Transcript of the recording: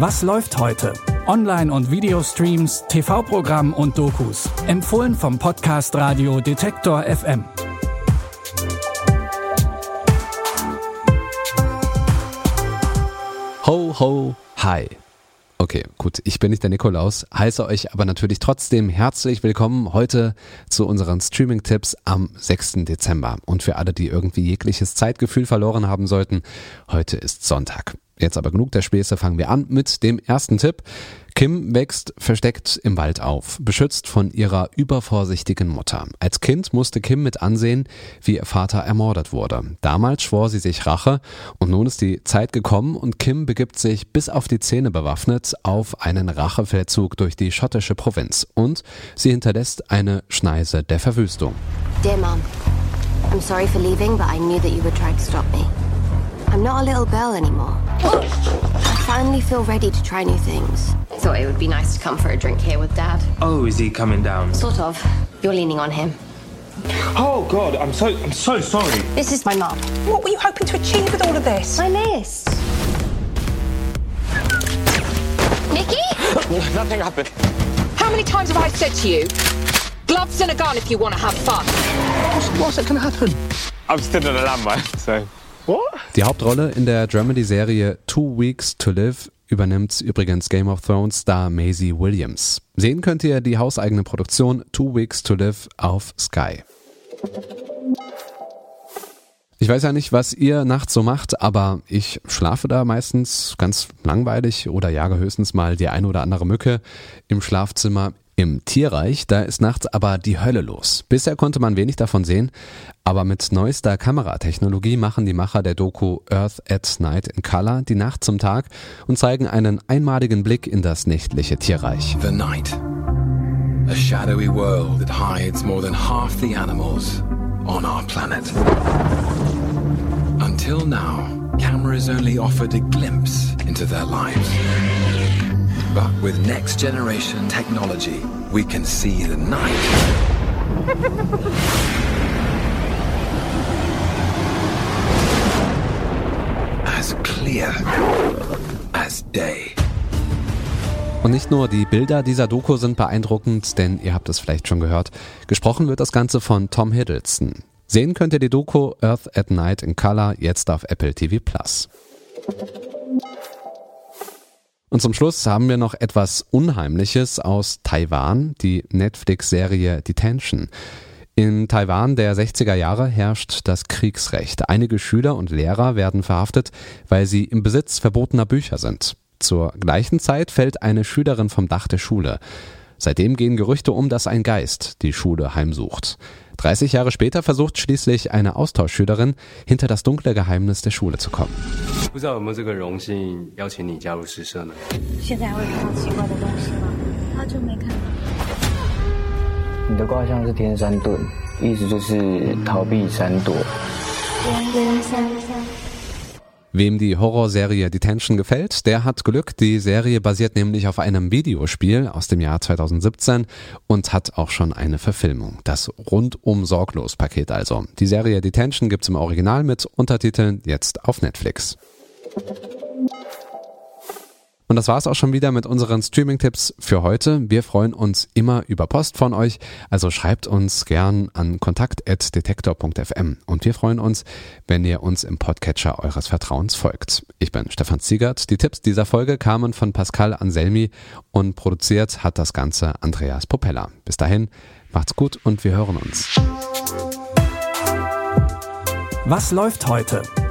Was läuft heute? Online- und Videostreams, TV-Programm und Dokus. Empfohlen vom Podcast Radio Detektor FM. Ho, ho, hi. Okay, gut, ich bin nicht der Nikolaus, heiße euch aber natürlich trotzdem herzlich willkommen heute zu unseren Streaming-Tipps am 6. Dezember. Und für alle, die irgendwie jegliches Zeitgefühl verloren haben sollten, heute ist Sonntag. Jetzt aber genug der Späße, fangen wir an mit dem ersten Tipp. Kim wächst versteckt im Wald auf, beschützt von ihrer übervorsichtigen Mutter. Als Kind musste Kim mit ansehen, wie ihr Vater ermordet wurde. Damals schwor sie sich Rache und nun ist die Zeit gekommen und Kim begibt sich bis auf die Zähne bewaffnet auf einen Rachefeldzug durch die schottische Provinz und sie hinterlässt eine Schneise der Verwüstung. Dear Mom, I'm sorry for leaving, but I knew that you would try to stop me. I'm not a little girl anymore. I finally feel ready to try new things. Thought it would be nice to come for a drink here with Dad. Oh, is he coming down? Sort of. You're leaning on him. Oh God, I'm so I'm so sorry. This is my mom. What were you hoping to achieve with all of this? My list. Nikki? Nothing happened. How many times have I said to you, gloves and a gun if you want to have fun? What's it gonna happen? I'm still on a landmine, so. Die Hauptrolle in der Dramedy-Serie Two Weeks to Live übernimmt übrigens Game of Thrones Star Maisie Williams. Sehen könnt ihr die hauseigene Produktion Two Weeks to Live auf Sky. Ich weiß ja nicht, was ihr nachts so macht, aber ich schlafe da meistens ganz langweilig oder jage höchstens mal die eine oder andere Mücke im Schlafzimmer. Im Tierreich, da ist nachts aber die Hölle los. Bisher konnte man wenig davon sehen, aber mit neuester Kameratechnologie machen die Macher der Doku Earth at Night in Color die Nacht zum Tag und zeigen einen einmaligen Blick in das nächtliche Tierreich. The night. A shadowy world that hides more than half the animals on our planet. Until now, cameras only offered a glimpse into their lives. But with next generation technology, we can see the night. as clear as day. Und nicht nur die Bilder dieser Doku sind beeindruckend, denn ihr habt es vielleicht schon gehört, gesprochen wird das Ganze von Tom Hiddleston. Sehen könnt ihr die Doku Earth at Night in Color jetzt auf Apple TV Plus. Und zum Schluss haben wir noch etwas Unheimliches aus Taiwan, die Netflix-Serie Detention. In Taiwan der 60er Jahre herrscht das Kriegsrecht. Einige Schüler und Lehrer werden verhaftet, weil sie im Besitz verbotener Bücher sind. Zur gleichen Zeit fällt eine Schülerin vom Dach der Schule. Seitdem gehen Gerüchte um, dass ein Geist die Schule heimsucht. 30 Jahre später versucht schließlich eine Austauschschülerin, hinter das dunkle Geheimnis der Schule zu kommen. 不知道有没有这个荣幸邀请你加入诗社呢？现在还会看到奇怪的东西吗？好久没看到。你的卦象是天山遁，意思就是逃避闪躲。 Wem die Horrorserie Detention gefällt, der hat Glück. Die Serie basiert nämlich auf einem Videospiel aus dem Jahr 2017 und hat auch schon eine Verfilmung. Das rundum sorglos Paket also. Die Serie Detention gibt's im Original mit Untertiteln jetzt auf Netflix. Und das war's auch schon wieder mit unseren Streaming-Tipps für heute. Wir freuen uns immer über Post von euch, also schreibt uns gern an kontakt.detektor.fm. Und wir freuen uns, wenn ihr uns im Podcatcher eures Vertrauens folgt. Ich bin Stefan Ziegert. Die Tipps dieser Folge kamen von Pascal Anselmi und produziert hat das Ganze Andreas Popella. Bis dahin, macht's gut und wir hören uns. Was läuft heute?